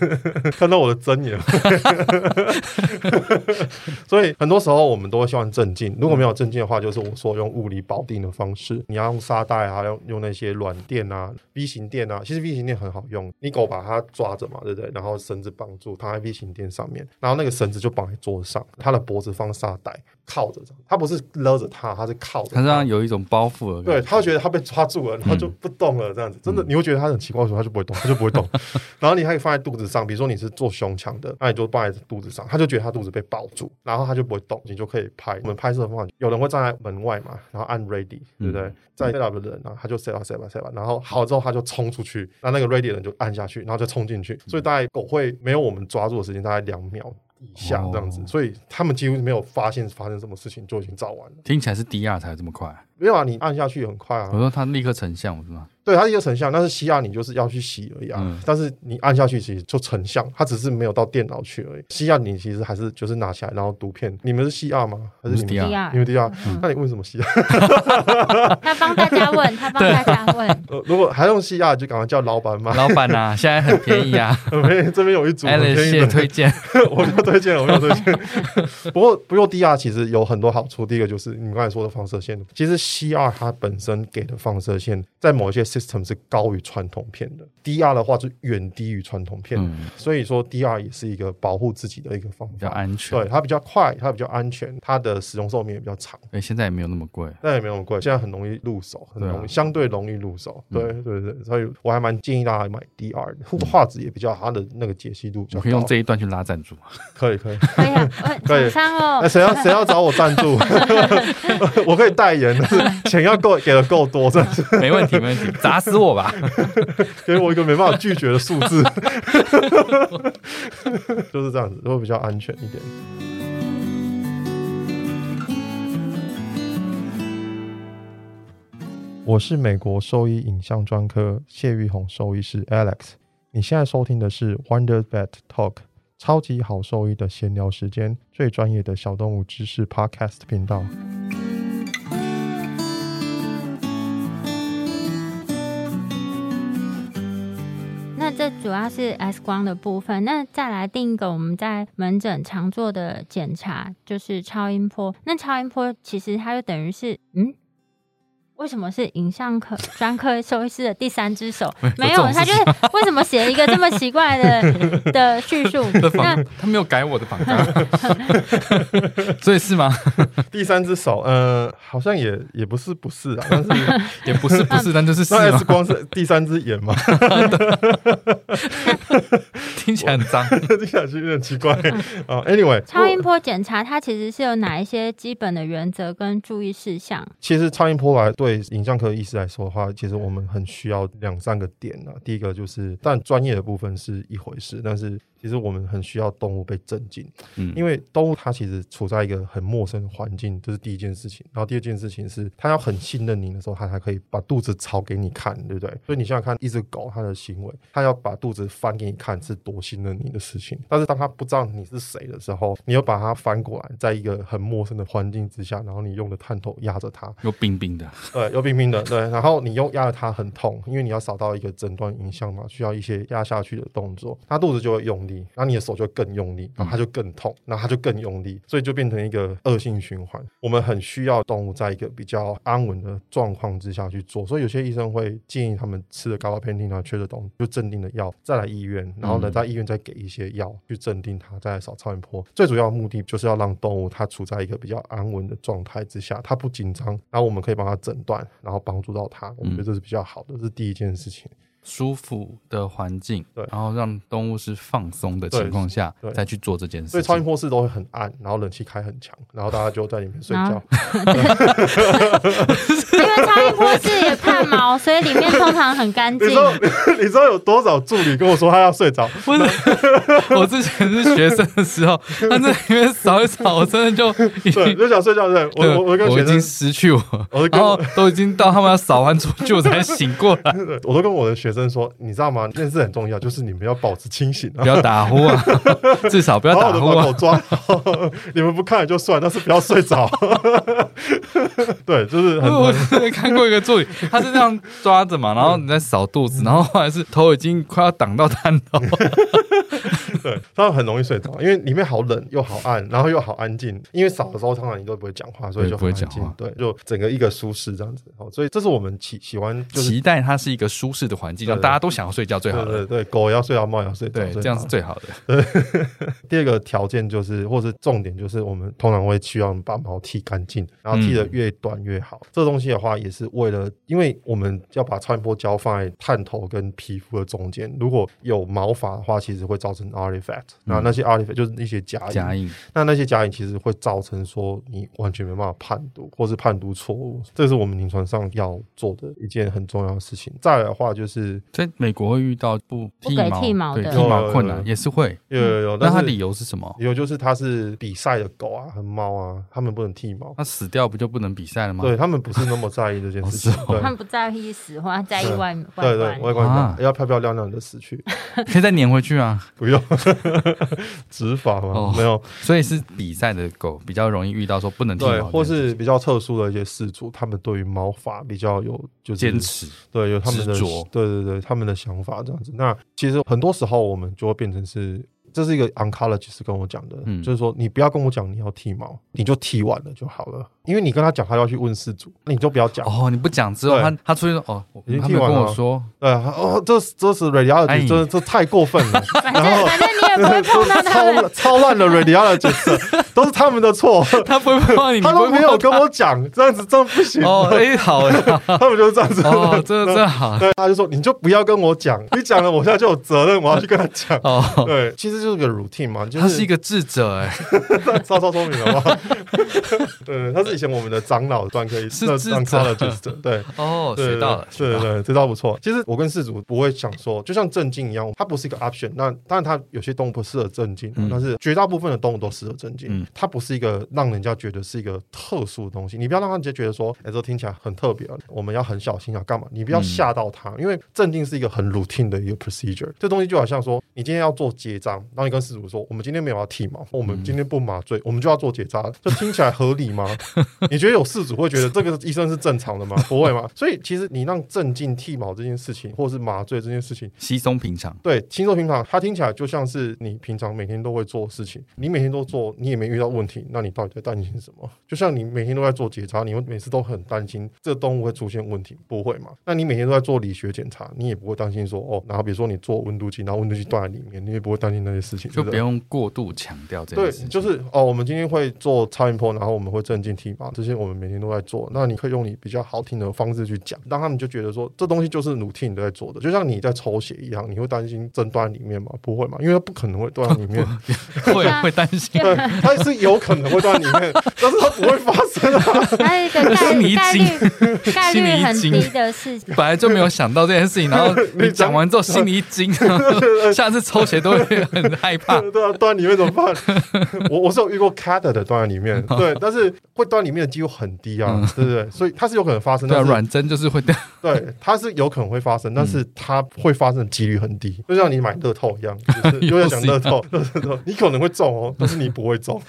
看到我的真眼。所以很多时候我们都会希望镇静，如果没有镇静的话，就是我说用物理保定的方式，你要用沙袋啊，用用那些软垫啊、V 型垫啊。其实 V 型垫很好用，你狗把它抓着嘛，对不对？然后绳子绑住，躺在 V 型垫上面，然后那个绳子就绑在桌上，它的脖子放沙袋，靠着，他不是勒着他，他是靠着。他这样有一种包袱的，对，他会觉得他被抓住了，然后就不动了，这样子，真的，你会觉得他很奇怪的时候，他就不会动，他就不会动。然后你还可以放在肚子上，比如说你是做胸腔的，那你就放在肚子上，他就觉得他肚子被抱住，然后他就不会动，你就可以拍。我们拍摄的方法，有人会站在门外嘛，然后按 ready，对不对？在 set up 的人呢，他就 set up set up set up，然后好了之后他就冲出去，那那个 ready 的人就按下去，然后就冲进去。所以大概狗会没有我们抓住的时间，大概两秒以下这样子，所以他们几乎没有发现发生什么事情就已经照完了。听起来是低压才这么快。没有啊，你按下去很快啊。我说它立刻成像是吗？对，它是一个成像，但是 CR 你就是要去洗而已啊。嗯、但是你按下去其实就成像，它只是没有到电脑去而已。CR 你其实还是就是拿起来然后读片。你们是 CR 吗？还是你们 DR？你们 DR？那你问什么 CR？他帮大家问，他帮大家问。呃，如果还用 CR，就赶快叫老板嘛。老板啊，现在很便宜啊。很便宜，这边有一组很便宜的推荐，我就推荐，我就推荐。不过不用 DR 其实有很多好处。第一个就是你们刚才说的放射线，其实 CR 它本本身给的放射线在某一些 system 是高于传统片的，DR 的话是远低于传统片，嗯、所以说 DR 也是一个保护自己的一个方法，比较安全。对，它比较快，它比较安全，它的使用寿命也比较长。哎，现在也没有那么贵，那也没有那么贵，现在很容易入手，很容易，啊、相对容易入手。对对对，所以我还蛮建议大家买 DR 的，画质也比较好，它的那个解析度比较高。可以用这一段去拉赞助，可以 可以可以可以。那谁要谁要找我赞助？我可以代言，钱要够。给的够多，真的是没问题，没问题，砸死我吧！给我一个没办法拒绝的数字，就是这样子，会比较安全一点。我是美国兽医影像专科谢玉红兽医师 Alex，你现在收听的是 Wonder Vet Talk，超级好兽医的闲聊时间，最专业的小动物知识 Podcast 频道。主要是 X 光的部分。那再来定一个我们在门诊常做的检查就是超音波。那超音波其实它就等于是嗯。为什么是影像科 专科兽医师的第三只手？没有，他就是为什么写一个这么奇怪的 的叙述？那他没有改我的榜单，所以是吗？第三只手，呃，好像也也不是不是啊，但是也不是不是，但就是是光是第三只眼嘛？听起来很脏，听起来是有点奇怪啊。Anyway，超音波检查它其实是有哪一些基本的原则跟注意事项？其实超音波来对。对影像科医师来说的话，其实我们很需要两三个点呢、啊。第一个就是，但专业的部分是一回事，但是。其实我们很需要动物被镇静，嗯，因为动物它其实处在一个很陌生的环境，这是第一件事情。然后第二件事情是，它要很信任你的时候，它才可以把肚子朝给你看，对不对？所以你想想看，一只狗它的行为，它要把肚子翻给你看，是多信任你的事情。但是当它不知道你是谁的时候，你又把它翻过来，在一个很陌生的环境之下，然后你用的探头压着它，又冰冰的，对，又冰冰的，对。然后你又压着它很痛，因为你要扫到一个诊断影像嘛，需要一些压下去的动作，它肚子就会用力，然后你的手就。更用力，然后它就更痛，然后它就更用力，所以就变成一个恶性循环。我们很需要动物在一个比较安稳的状况之下去做，所以有些医生会建议他们吃了 gabapentin 啊、缺的东西就镇定的药，再来医院，然后呢在医院再给一些药去镇定它，再来扫超音波。最主要的目的就是要让动物它处在一个比较安稳的状态之下，它不紧张，然后我们可以帮它诊断，然后帮助到它。我觉得这是比较好的，这是第一件事情。舒服的环境，对，然后让动物是放松的情况下，再去做这件事。所以超音波室都会很暗，然后冷气开很强，然后大家就在里面睡觉。因为超音波室也怕毛，所以里面通常很干净。你知道 你知道有多少助理跟我说他要睡着？不是，我之前是学生的时候，他在里面扫一扫，我真的就对，就想睡觉。对，我我我跟我已经失去我，然后都已经到他们要扫完出去，我才醒过来。我都跟我的学生。生说：“你知道吗？这件事很重要，就是你们要保持清醒，不要打呼啊，至少不要打呼啊。把狗抓好，你们不看也就算，但是不要睡着。对，就是很我之前看过一个助理，他是这样抓着嘛，然后你在扫肚子，然后后来是头已经快要挡到探头。对，他很容易睡着，因为里面好冷又好暗，然后又好安静。因为扫的时候，通常你都不会讲话，所以就不会讲话。对，就整个一个舒适这样子。哦，所以这是我们喜喜欢，期待它是一个舒适的环境。”让大家都想要睡觉最好的，对对对，狗要睡觉，猫也要睡觉，对，这样是最好的。对，第二个条件就是，或是重点就是，我们通常会需要把毛剃干净，然后剃得越短越好。这东西的话，也是为了，因为我们要把超音波胶放在探头跟皮肤的中间，如果有毛发的话，其实会造成 artifact。那那些 artifact 就是那些假假影，那那些假影其实会造成说你完全没办法判读，或是判读错误。这是我们临床上要做的一件很重要的事情。再来的话就是。在美国会遇到不剃毛，剃毛的对剃毛困难也是会，有有有。那它理由是什么？理由就是它是比赛的狗啊和猫啊，他们不能剃毛。那死掉不就不能比赛了吗？对他们不是那么在意这件事情，他们不在意死活，在意外外对对外观，要漂漂亮亮的死去，可以再粘回去啊？不用，执法吗？没有，所以是比赛的狗比较容易遇到说不能剃毛，或是比较特殊的一些事主，他们对于毛发比较有就是坚持，对有他们的对对对。他们的想法这样子，那其实很多时候我们就会变成是，这是一个 oncologist 跟我讲的，嗯，就是说你不要跟我讲你要剃毛，你就剃完了就好了。因为你跟他讲，他要去问事主，那你就不要讲哦。你不讲之后，他他出去说哦，已经剃完了。跟我说，对哦，这这是 radiology，这这太过分了。然后反正你也不会碰到他 超超烂的 radiologist，都是他们的错。他不会碰你，他都没有跟我讲，这样子这样不行。哦，哎，好哎，他们就是这样子。哦，这这好。对，他就说你就不要跟我讲，你讲了，我现在就有责任，我要去跟他讲。哦，对，其实就是个 routine 嘛，就是他是一个智者哎，超超聪明了吧？对，他是以前我们的长老。专科医生，是 oncologist 对哦，学到了，对对对，这招不错。其实我跟世主不会想说，就像镇静一样，它不是一个 option。那当然，它有些动物不适合镇静，但是绝大部分的动物都适合镇静。它不是一个让人家觉得是一个特殊的东西。你不要让人家觉得说，哎，这听起来很特别，我们要很小心啊干嘛？你不要吓到他，因为镇静是一个很 routine 的一个 procedure。这东西就好像说，你今天要做结扎，然后你跟事主说，我们今天没有要剃毛，我们今天不麻醉，我们就要做结扎，这听起来合理吗？你觉得有事主会觉得这个医生是正常的吗？不会吗？所以其实你让镇静剃毛这件事情，或是麻醉这件事情，稀松平常。对，轻松平常，它听起来就像是你平常每天都会做的事情，你每天都做，你也没遇到问题，那你到底在担心什么？就像你每天都在做检查，你会每次都很担心这个动物会出现问题，不会嘛？那你每天都在做理学检查，你也不会担心说哦，然后比如说你做温度计，然后温度计断在里面，你也不会担心那些事情，就不用过度强调这件事情。对，就是哦，我们今天会做超音波，然后我们会镇静体嘛，这些我们每天都在做。那你可以用你比较好听的方式去讲，让他们就觉得说这东西就是 routine 都在做的，就像你在抽血一样，你会担心针断里面吗？不会嘛，因为它不可能会断在里面，会会担心，对，它是有可能会断里面，但是它不会发生啊。还有一个概率概率概率很低的事情，本来就没有想到这件事情，然后 你讲完之后心里一惊，下次抽血都会很害怕。对啊，断里面怎么办？我我是有遇过 catheter 的断在里面，对，但是会断里面的几率很低啊，对不对？所以它是有可能发生的。对，软针就是会断，对，它是有可能会发生，但是它会发生的几率很低，就像你买乐透一样，就是又在讲乐透，乐透，你可能会中哦，但是你不会中。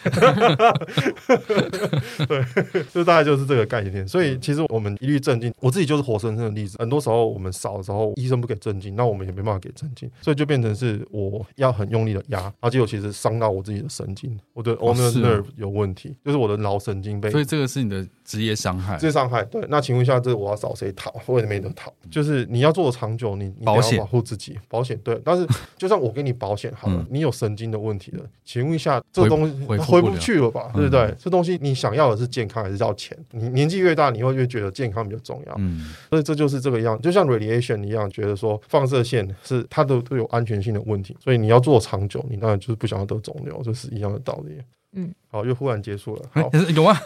对，就大概就是这个概念。所以其实我们一律镇静，我自己就是活生生的例子。很多时候我们少的时候，医生不给镇静，那我们也没办法给镇静，所以就变成是我要很用力的压，然后结果其实伤到我自己的神经，我的 ulnar nerve 有问题，就是我的脑神经被。所以这个是你的职业伤害。职业伤害，对。那请问一下，这我要找谁讨？我也没得讨。就是你要做的长久，你你要保护自己，保险对。但是 就算我给你保险好了，你有神经的问题了，请问一下，这个东西回不去了吧？对不对？这东西你想要的是健康还是要钱？你年纪越大，你会越觉得健康比较重要。嗯，所以这就是这个样，就像 radiation 一样，觉得说放射线是它都都有安全性的问题，所以你要做长久，你当然就是不想要得肿瘤，这是一样的道理。嗯。好，又忽然结束了。好，有吗？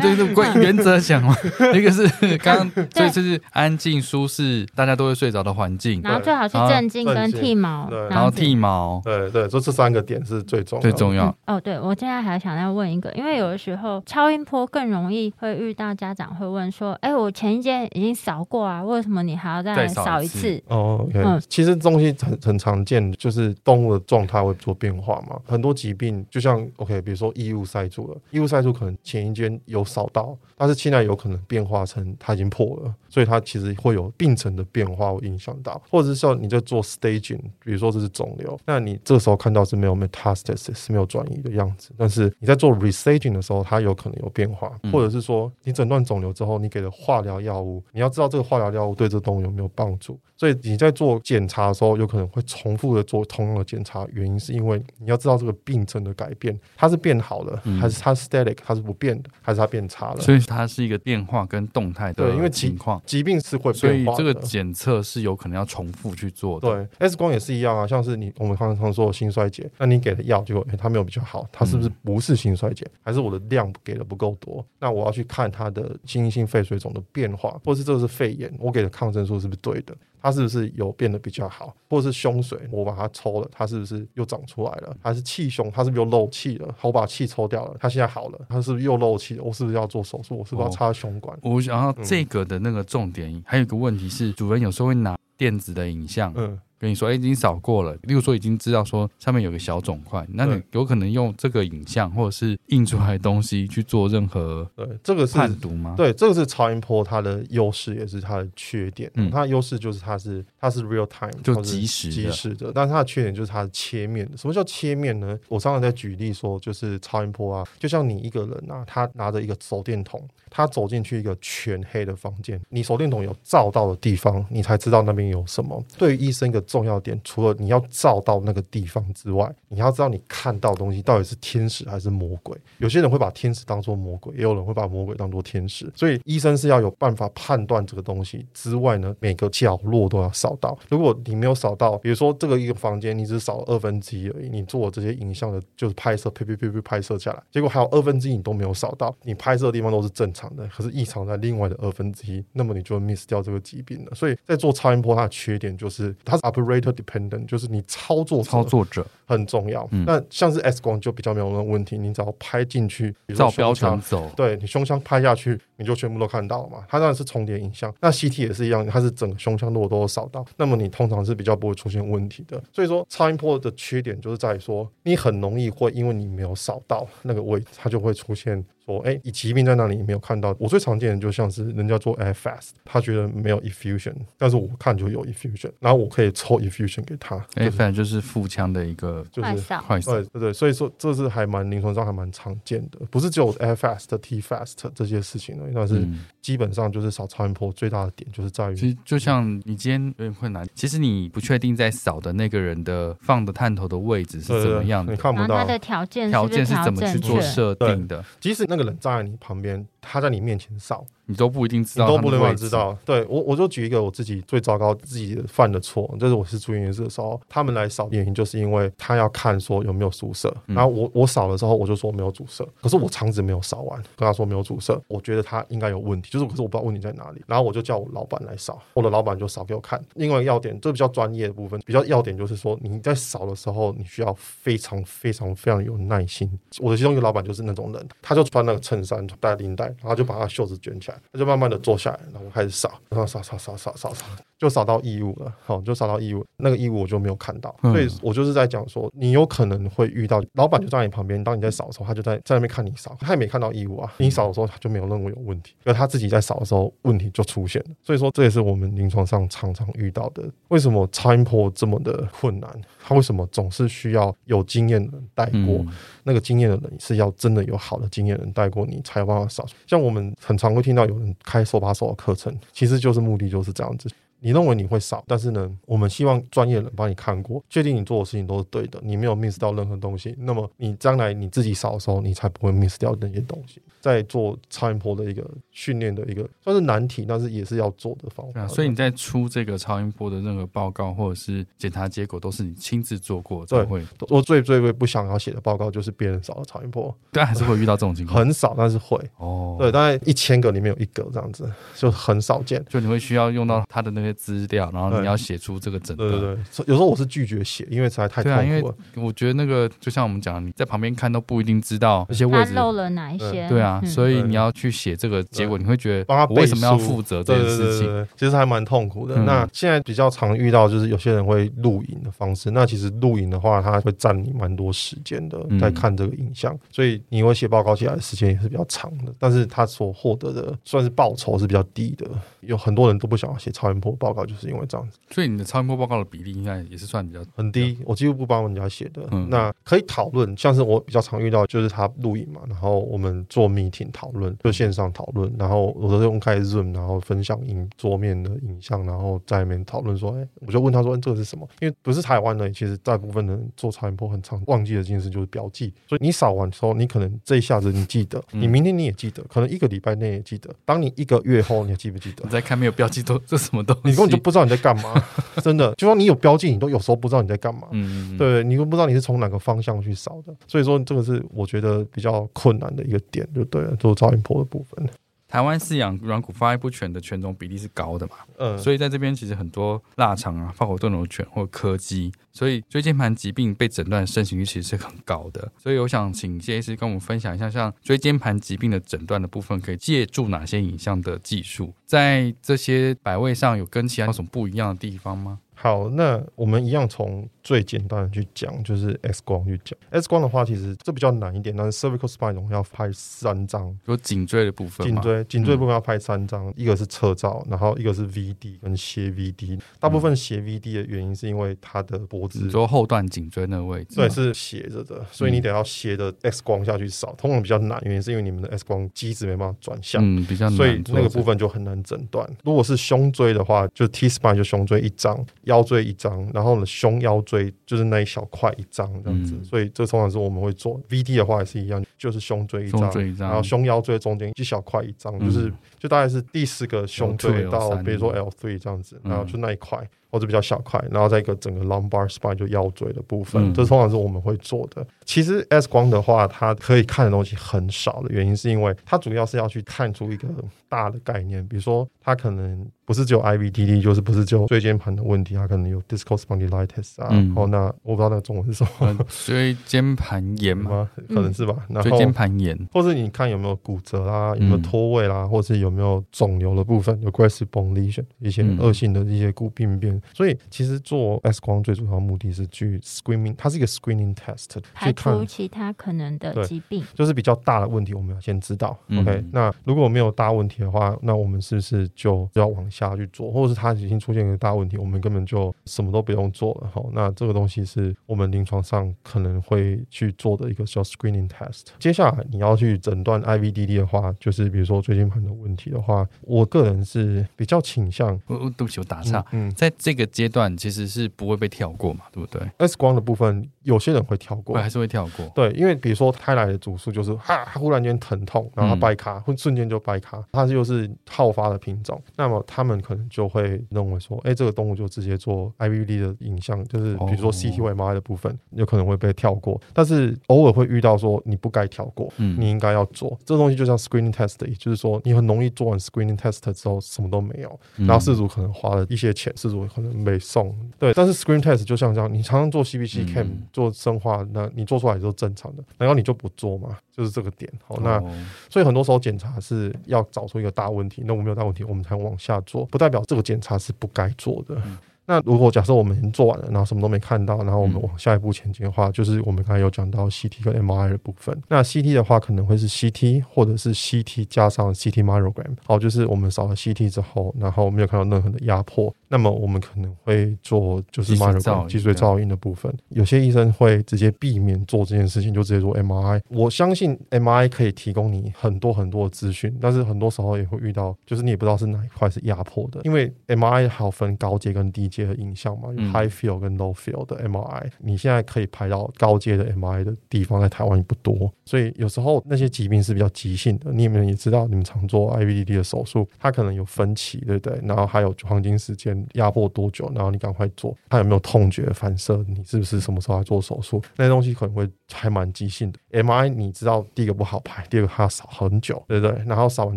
对对，关于原则讲嘛，一个是刚刚，所以就是安静、舒适，大家都会睡着的环境。然后最好是镇静跟剃毛。然后剃毛。对对，就这三个点是最重要。最重要。哦，对，我现在还想要问一个，因为有的时候超音波更容易会遇到家长会问说：“哎，我前一间已经扫过啊，为什么你还要再来扫一次？”哦，OK。其实东西很很常见，就是动物的状态会做变化嘛。很多疾病就像 OK。比如说异物塞住了，异物塞住可能前一间有扫到，但是现在有可能变化成它已经破了，所以它其实会有病程的变化，会影响到，或者是说你在做 staging，比如说这是肿瘤，那你这时候看到是没有 metastasis 是没有转移的样子，但是你在做 restaging 的时候，它有可能有变化，或者是说你诊断肿瘤之后，你给了化疗药物，你要知道这个化疗药物对这动物有没有帮助，所以你在做检查的时候，有可能会重复的做同样的检查，原因是因为你要知道这个病程的改变，它。是变好了，还是它 static，它是不变的，还是它变差了？所以它是一个变化跟动态的，对，因为情况疾病是会变化的，所以这个检测是有可能要重复去做的。对，X 光也是一样啊，像是你我们常常说的心衰竭，那你给的药结果它没有比较好，它是不是不是心衰竭，还是我的量给的不够多？那我要去看它的心性肺水肿的变化，或是这个是肺炎，我给的抗生素是不是对的？它是不是有变得比较好，或者是胸水，我把它抽了，它是不是又长出来了？还是气胸，它是不是又漏气了？我把气抽掉了，它现在好了，它是不是又漏气了？我是不是要做手术？我是不是要插胸管？哦、我想要这个的那个重点，嗯、还有一个问题是，主人有时候会拿电子的影像，嗯。跟你说，哎，已经扫过了。例如说，已经知道说上面有个小肿块，那你有可能用这个影像或者是印出来的东西去做任何对这个是判读吗？对，这个是超音波它的优势，也是它的缺点。嗯，它的优势就是它是它是 real time，就即时即时的。但是它的缺点就是它是切面的。什么叫切面呢？我常常在举例说，就是超音波啊，就像你一个人啊，他拿着一个手电筒，他走进去一个全黑的房间，你手电筒有照到的地方，你才知道那边有什么。对于医生一个。重要点，除了你要照到那个地方之外，你要知道你看到的东西到底是天使还是魔鬼。有些人会把天使当做魔鬼，也有人会把魔鬼当做天使。所以医生是要有办法判断这个东西之外呢，每个角落都要扫扫到。如果你没有扫到，比如说这个一个房间，你只扫了二分之一而已，你做这些影像的，就是拍摄，啪啪啪啪拍摄下来，结果还有二分之一你都没有扫到，你拍摄的地方都是正常的，可是异常在另外的二分之一，那么你就会 miss 掉这个疾病了。所以在做超音波，它的缺点就是它是 operator dependent，就是你操作操作者很重要。那、像是 X 光就比较没有那种问题，你只要拍进去，比如照标准走，对你胸腔拍下去，你就全部都看到了嘛。它当然是重叠影像，那 CT 也是一样，它是整个胸腔如果都扫到，那么你通常是比较不会出现问题的。所以说超音波的缺点就是在于说，你很容易会因为你没有扫到那个位，它就会出现。说哎，你疾病在那里没有看到？我最常见的就像是人家做 air fast，他觉得没有 effusion，但是我看就有 effusion，然后我可以抽 effusion 给他。air fast 就是腹腔的一个就是快扫，对对对，所以说这是还蛮临床上还蛮常见的，不是只有 air fast、T fast 这些事情的，但是基本上就是扫超音波最大的点就是在于，其实就像你今天有点困难，其实你不确定在扫的那个人的放的探头的位置是怎么样的，你看不到他的条件条件是怎么去做设定的，即使那个人站在你旁边。他在你面前扫，你都不一定知道，你都不能知道。对我，我就举一个我自己最糟糕自己犯的错，就是我是住院医师的时候，他们来扫原因就是因为他要看说有没有阻塞，然后我我扫了之后我就说没有阻塞，可是我肠子没有扫完，跟他说没有阻塞，我觉得他应该有问题，就是可是我不知道问题在哪里，然后我就叫我老板来扫，我的老板就扫给我看。另外要点，这比较专业的部分，比较要点就是说你在扫的时候，你需要非常非常非常有耐心。我的其中一个老板就是那种人，他就穿那个衬衫带领带，然后就把他袖子。卷起来，他就慢慢的坐下来，然后开始扫，然后扫扫扫扫扫扫，就扫到异物了。好，就扫到异物，那个异物我就没有看到。所以我就是在讲说，你有可能会遇到老板就在你旁边，当你在扫的时候，他就在在那边看你扫，他也没看到异物啊。你扫的时候，他就没有认为有问题，而他自己在扫的时候，问题就出现了。所以说，这也是我们临床上常常遇到的。为什么超音波这么的困难？他为什么总是需要有经验的人带过？嗯、那个经验的人是要真的有好的经验的人带过你，才有办法扫。像我们很常会听到有人开手把手的课程，其实就是目的就是这样子。你认为你会少，但是呢，我们希望专业人帮你看过，确定你做的事情都是对的，你没有 miss 掉任何东西。那么你将来你自己少的时候，你才不会 miss 掉那些东西。在做超音波的一个训练的一个算是难题，但是也是要做的方法。啊，所以你在出这个超音波的任何报告或者是检查结果，都是你亲自做过才会。我最最最不想要写的报告就是别人少的超音波，但还是会遇到这种情况。很少，但是会哦。对，大概一千个里面有一个这样子，就很少见。就你会需要用到他的那些资料，然后你要写出这个诊断。对对对，有时候我是拒绝写，因为实在太痛苦了。对啊，因为我觉得那个就像我们讲的，你在旁边看都不一定知道那些位置漏了哪一些。对啊，所以你要。去写这个结果，你会觉得帮他为什么要负责这件事情？其实还蛮痛苦的。那现在比较常遇到就是有些人会录影的方式。那其实录影的话，它会占你蛮多时间的，在看这个影像，所以你会写报告起来的时间也是比较长的。但是他所获得的算是报酬是比较低的。有很多人都不想要写超音波报告，就是因为这样子。所以你的超音波报告的比例应该也是算比较很低。我几乎不帮人家写的。那可以讨论，像是我比较常遇到就是他录影嘛，然后我们做 meeting 讨论。就线上讨论，然后我都用开 Zoom，然后分享影桌面的影像，然后在里面讨论说，哎，我就问他说，这个是什么？因为不是台湾的，其实大部分人做超音波很常忘记的一件事就是标记。所以你扫完之后，你可能这一下子你记得，你明天你也记得，可能一个礼拜内也记得。当你一个月后，你还记不记得？你在看没有标记都这什么东西？你根本就不知道你在干嘛，真的。就说你有标记，你都有时候不知道你在干嘛。嗯，对，你都不知道你是从哪个方向去扫的。所以说，这个是我觉得比较困难的一个点，就对了，做噪音波的部分。台湾饲养软骨发育不全的犬种比例是高的嘛？嗯，所以在这边其实很多腊肠啊、法国斗牛犬或柯基，所以椎间盘疾病被诊断盛行率其实是很高的。所以我想请谢医师跟我们分享一下，像椎间盘疾病的诊断的部分，可以借助哪些影像的技术，在这些百位上有跟其他有什么不一样的地方吗？好，那我们一样从最简单的去讲，就是 X 光去讲。X 光的话，其实这比较难一点，但是 cervical spine 要拍三张，有颈椎的部分。颈椎颈椎部分要拍三张，嗯、一个是侧照，然后一个是 VD 跟斜 VD。大部分斜 VD 的原因是因为它的脖子，说后段颈椎那个位置，对，是斜着的，所以你得要斜的 X 光下去扫，通常比较难，原因是因为你们的 X 光机子没办法转向，嗯，比较难，所以那个部分就很难诊断。如果是胸椎的话，就 T spine 就胸椎一张。腰椎一张，然后呢，胸腰椎就是那一小块一张这样子，嗯、所以这通常是我们会做。VD 的话也是一样，就是胸椎一张，然后胸腰椎中间一小块一张，嗯、就是就大概是第四个胸椎到比如说 L three 这样子，然后就那一块。或者比较小块，然后再一个整个 lumbar spine 就腰椎的部分，嗯、这通常是我们会做的。其实 X 光的话，它可以看的东西很少的原因，是因为它主要是要去看出一个大的概念，比如说它可能不是只有 IVDD，就是不是只有椎间盘的问题，它可能有 discal spondylitis 啊。嗯、然后那我不知道那个中文是什么，椎间盘炎吗？可能是吧。椎间盘炎，或是你看有没有骨折啦，有没有脱位啦，嗯、或者是有没有肿瘤的部分，有 aggressive bone lesion 一些恶性的一些骨病变。所以其实做 X 光最主要的目的是去 screening，它是一个 screening test，排除其他可能的疾病，就是比较大的问题，我们要先知道。嗯、OK，那如果没有大问题的话，那我们是不是就要往下去做，或者是它已经出现一个大问题，我们根本就什么都不用做了？好，那这个东西是我们临床上可能会去做的一个叫 screening test。接下来你要去诊断 IVDD 的话，就是比如说椎间盘的问题的话，我个人是比较倾向，我对不起，我打岔，嗯，嗯在这这个阶段其实是不会被跳过嘛，对不对？X 光的部分有些人会跳过，还是会跳过。对，因为比如说胎来的主诉就是哈，忽然间疼痛，然后掰卡，会、嗯、瞬间就掰卡，它就是好发的品种，那么他们可能就会认为说，哎、欸，这个动物就直接做 IVD 的影像，就是比如说 CT 或 MRI 的部分，有可能会被跳过。但是偶尔会遇到说你不该跳过，嗯，你应该要做。这东西就像 screening test，也就是说你很容易做完 screening test 之后什么都没有，然后事主可能花了一些钱，事主可能没送。对，但是 screen test 就像这样，你常常做 CBC cam、嗯、做生化，那你做出来就是正常的，难道你就不做吗？就是这个点。好，那、哦、所以很多时候检查是要找出一个大问题，那我们没有大问题，我们才往下做，不代表这个检查是不该做的。嗯那如果假设我们已经做完了，然后什么都没看到，然后我们往下一步前进的话，嗯、就是我们刚才有讲到 CT 跟 MRI 的部分。那 CT 的话，可能会是 CT 或者是 CT 加上 CT myogram。好，就是我们扫了 CT 之后，然后没有看到任何的压迫，那么我们可能会做就是 myogram 脊髓造影的部分。有些医生会直接避免做这件事情，就直接做 MRI。我相信 MRI 可以提供你很多很多的资讯，但是很多时候也会遇到，就是你也不知道是哪一块是压迫的，因为 MRI 还有分高阶跟低阶的影像嘛，有 high field 跟 low field 的 MRI，你现在可以排到高阶的 MRI 的地方，在台湾也不多，所以有时候那些疾病是比较急性的。你们也知道，你们常做 IVDD 的手术，它可能有分期，对不对？然后还有黄金时间压迫多久，然后你赶快做，他有没有痛觉反射？你是不是什么时候要做手术？那些东西可能会还蛮急性的。MRI 你知道，第一个不好排，第二个它要扫很久，对不对？然后扫完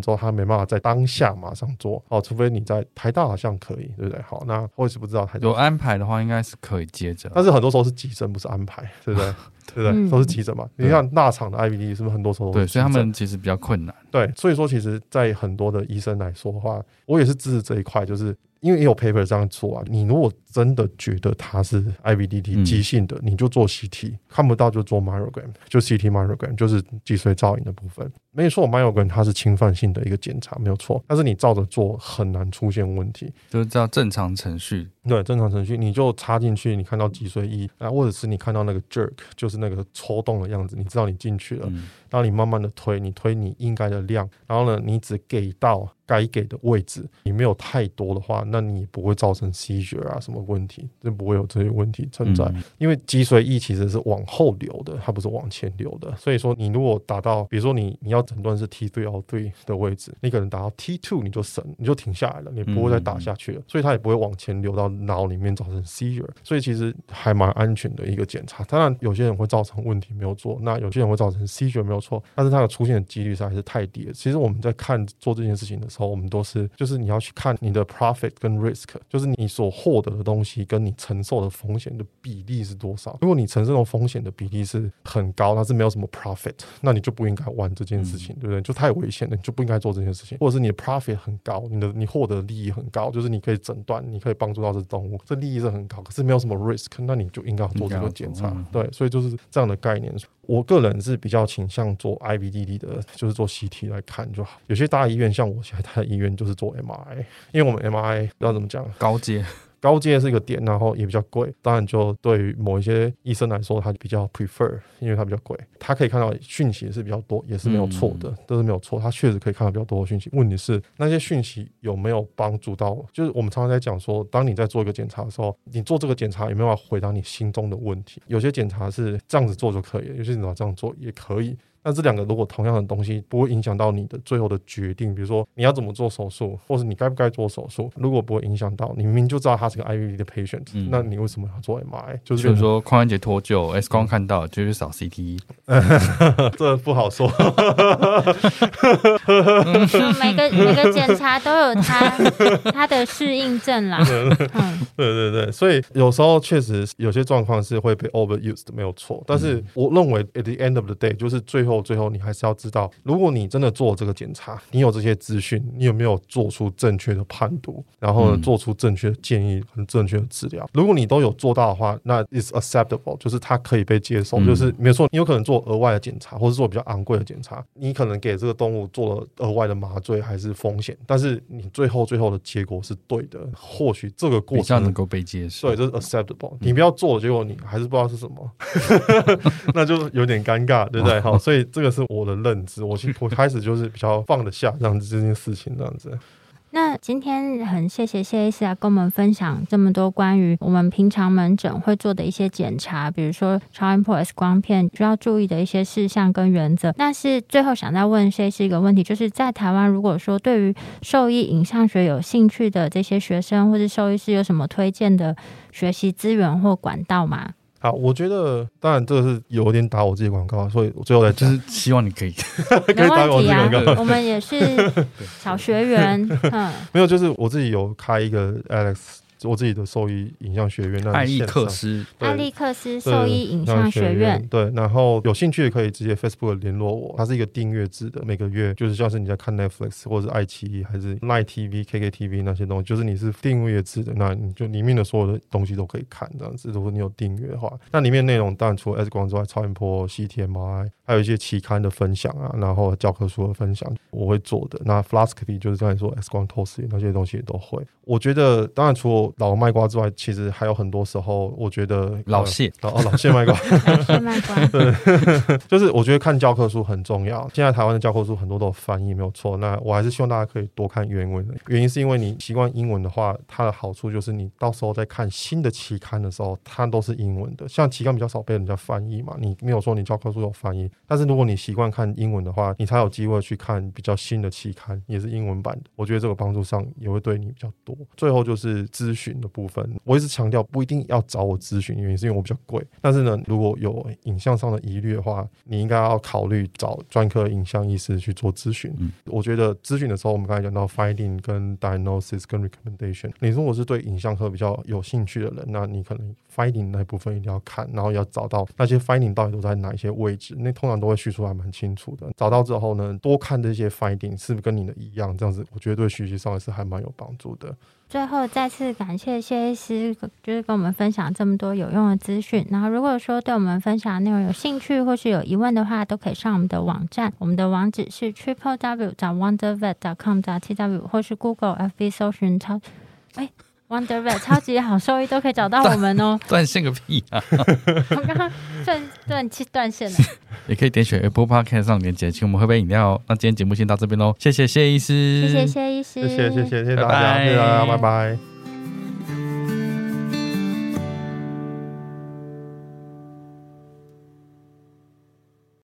之后，他没办法在当下马上做，哦，除非你在台大好像可以，对不对？好，那我也是不知道台大。有安排的话，应该是可以接着。但是很多时候是急诊，不是安排，对不对？对不对？都是急诊嘛。你看大厂的 IVD 是不是很多时候？对，所以他们其实比较困难。对，所以说其实，在很多的医生来说的话，我也是支持这一块，就是。因为也有 paper 这样做啊，你如果真的觉得它是 IVDD 急性的，嗯、你就做 CT，看不到就做 myogram，就 CT myogram 就是脊髓造影的部分。没错，myogram 它是侵犯性的一个检查，没有错。但是你照着做很难出现问题，就是照正常程序。对，正常程序你就插进去，你看到脊髓液啊，或者是你看到那个 jerk，就是那个抽动的样子，你知道你进去了。嗯然后你慢慢的推，你推你应该的量，然后呢，你只给到该给的位置，你没有太多的话，那你不会造成 seizure 啊什么问题，就不会有这些问题存在。嗯、因为脊髓液其实是往后流的，它不是往前流的。所以说，你如果打到，比如说你你要诊断是 T three three 的位置，你可能打到 T two 你就省，你就停下来了，你不会再打下去了，嗯、所以它也不会往前流到脑里面造成 seizure。所以其实还蛮安全的一个检查。当然，有些人会造成问题没有做，那有些人会造成 seizure 没有错，但是它的出现的几率上还是太低了。其实我们在看做这件事情的时候，我们都是就是你要去看你的 profit 跟 risk，就是你所获得的东西跟你承受的风险的比例是多少。如果你承受的风险的比例是很高，那是没有什么 profit，那你就不应该玩这件事情，对不对？就太危险了，你就不应该做这件事情。或者是你的 profit 很高，你的你获得的利益很高，就是你可以诊断，你可以帮助到这动物，这利益是很高，可是没有什么 risk，那你就应该要做这个检查。对，所以就是这样的概念。我个人是比较倾向做 IVDD 的，就是做 CT 来看就好。有些大医院像我现在的医院就是做 MRI，因为我们 MRI 不知道怎么讲，高阶。高阶是一个点，然后也比较贵。当然，就对于某一些医生来说，他比较 prefer，因为他比较贵。他可以看到讯息是比较多，也是没有错的，嗯、都是没有错。他确实可以看到比较多的讯息。问题是那些讯息有没有帮助到？就是我们常常在讲说，当你在做一个检查的时候，你做这个检查有没有办法回答你心中的问题？有些检查是这样子做就可以，有些检查这样做也可以。那这两个如果同样的东西不会影响到你的最后的决定，比如说你要怎么做手术，或是你该不该做手术，如果不会影响到你明明就知道他是个 IVD 的 patient，、嗯、那你为什么要做 MRI？就是说髋关节脱臼，X 光看到就去扫 CT，这不好说。每个每个检查都有它它的适应症啦。对对对，所以有时候确实有些状况是会被 overused，没有错。但是我认为 at the end of the day，就是最后最后你还是要知道，如果你真的做这个检查，你有这些资讯，你有没有做出正确的判读，然后呢做出正确的建议和正确的治疗？如果你都有做到的话，那 is acceptable，就是它可以被接受，就是没错。你有可能做额外的检查，或者做比较昂贵的检查，你可能给这个动物做了额外的麻醉还是风险，但是你最后最后的结果是对的，或许这个过程能够被接受，对，这是 acceptable。你不要做，结果你还是不知道是什么，那就有点尴尬，对不对？好，所以这个是我的认知，我 我开始就是比较放得下这样子这件事情，这样子。那今天很谢谢谢医师来跟我们分享这么多关于我们平常门诊会做的一些检查，比如说超音波、X 光片需要注意的一些事项跟原则。但是最后想再问谢医师一个问题，就是在台湾，如果说对于兽医影像学有兴趣的这些学生或者兽医师，有什么推荐的学习资源或管道吗？好，我觉得当然这个是有点打我自己广告，所以我最后来就是希望你可以 可以打我自己广告。我们也是 小学员，嗯，没有，就是我自己有开一个 Alex。我自己的兽医影像学院，那艾利克斯，艾利克斯兽医影像学院，对，然后有兴趣的可以直接 Facebook 联络我，它是一个订阅制的，每个月就是像是你在看 Netflix 或者是爱奇艺还是 Line TV、KKTV 那些东西，就是你是订阅制的，那你就里面的所有的东西都可以看这样子。如果你有订阅的话，那里面内容当然除了 X 光之外，超音波、CT、MRI，还有一些期刊的分享啊，然后教科书的分享我会做的。那 Fluoroscopy 就是刚才说 X 光透视那些东西也都会。我觉得当然除了老卖瓜之外，其实还有很多时候，我觉得老谢 哦，老谢卖瓜，老谢麦瓜，对，就是我觉得看教科书很重要。现在台湾的教科书很多都有翻译，没有错。那我还是希望大家可以多看原文，原因是因为你习惯英文的话，它的好处就是你到时候在看新的期刊的时候，它都是英文的。像期刊比较少被人家翻译嘛，你没有说你教科书有翻译，但是如果你习惯看英文的话，你才有机会去看比较新的期刊，也是英文版的。我觉得这个帮助上也会对你比较多。最后就是咨询的部分，我一直强调不一定要找我咨询，原因是因为我比较贵。但是呢，如果有影像上的疑虑的话，你应该要考虑找专科影像医师去做咨询。嗯，我觉得咨询的时候，我们刚才讲到 finding 跟 diagnosis 跟 recommendation。你如果是对影像科比较有兴趣的人，那你可能 finding 那部分一定要看，然后要找到那些 finding 到底都在哪一些位置，那通常都会叙述还蛮清楚的。找到之后呢，多看这些 finding 是不是跟你的一样，这样子我觉得对学习上也是还蛮有帮助的。最后再次感谢谢医师，就是跟我们分享这么多有用的资讯。然后如果说对我们分享的内容有兴趣或是有疑问的话，都可以上我们的网站，我们的网址是 triple w 找 wondervet. com. tw 或是 Google F B 搜寻超哎 wondervet 超级好兽医都可以找到我们哦。断线个屁啊！我刚刚断断气断线了。也可以点选 Apple Podcast 上连接，请我们喝杯饮料。那今天节目先到这边喽，谢谢谢医师，谢谢谢医师，谢谢谢谢谢谢大家，谢谢大家，拜拜。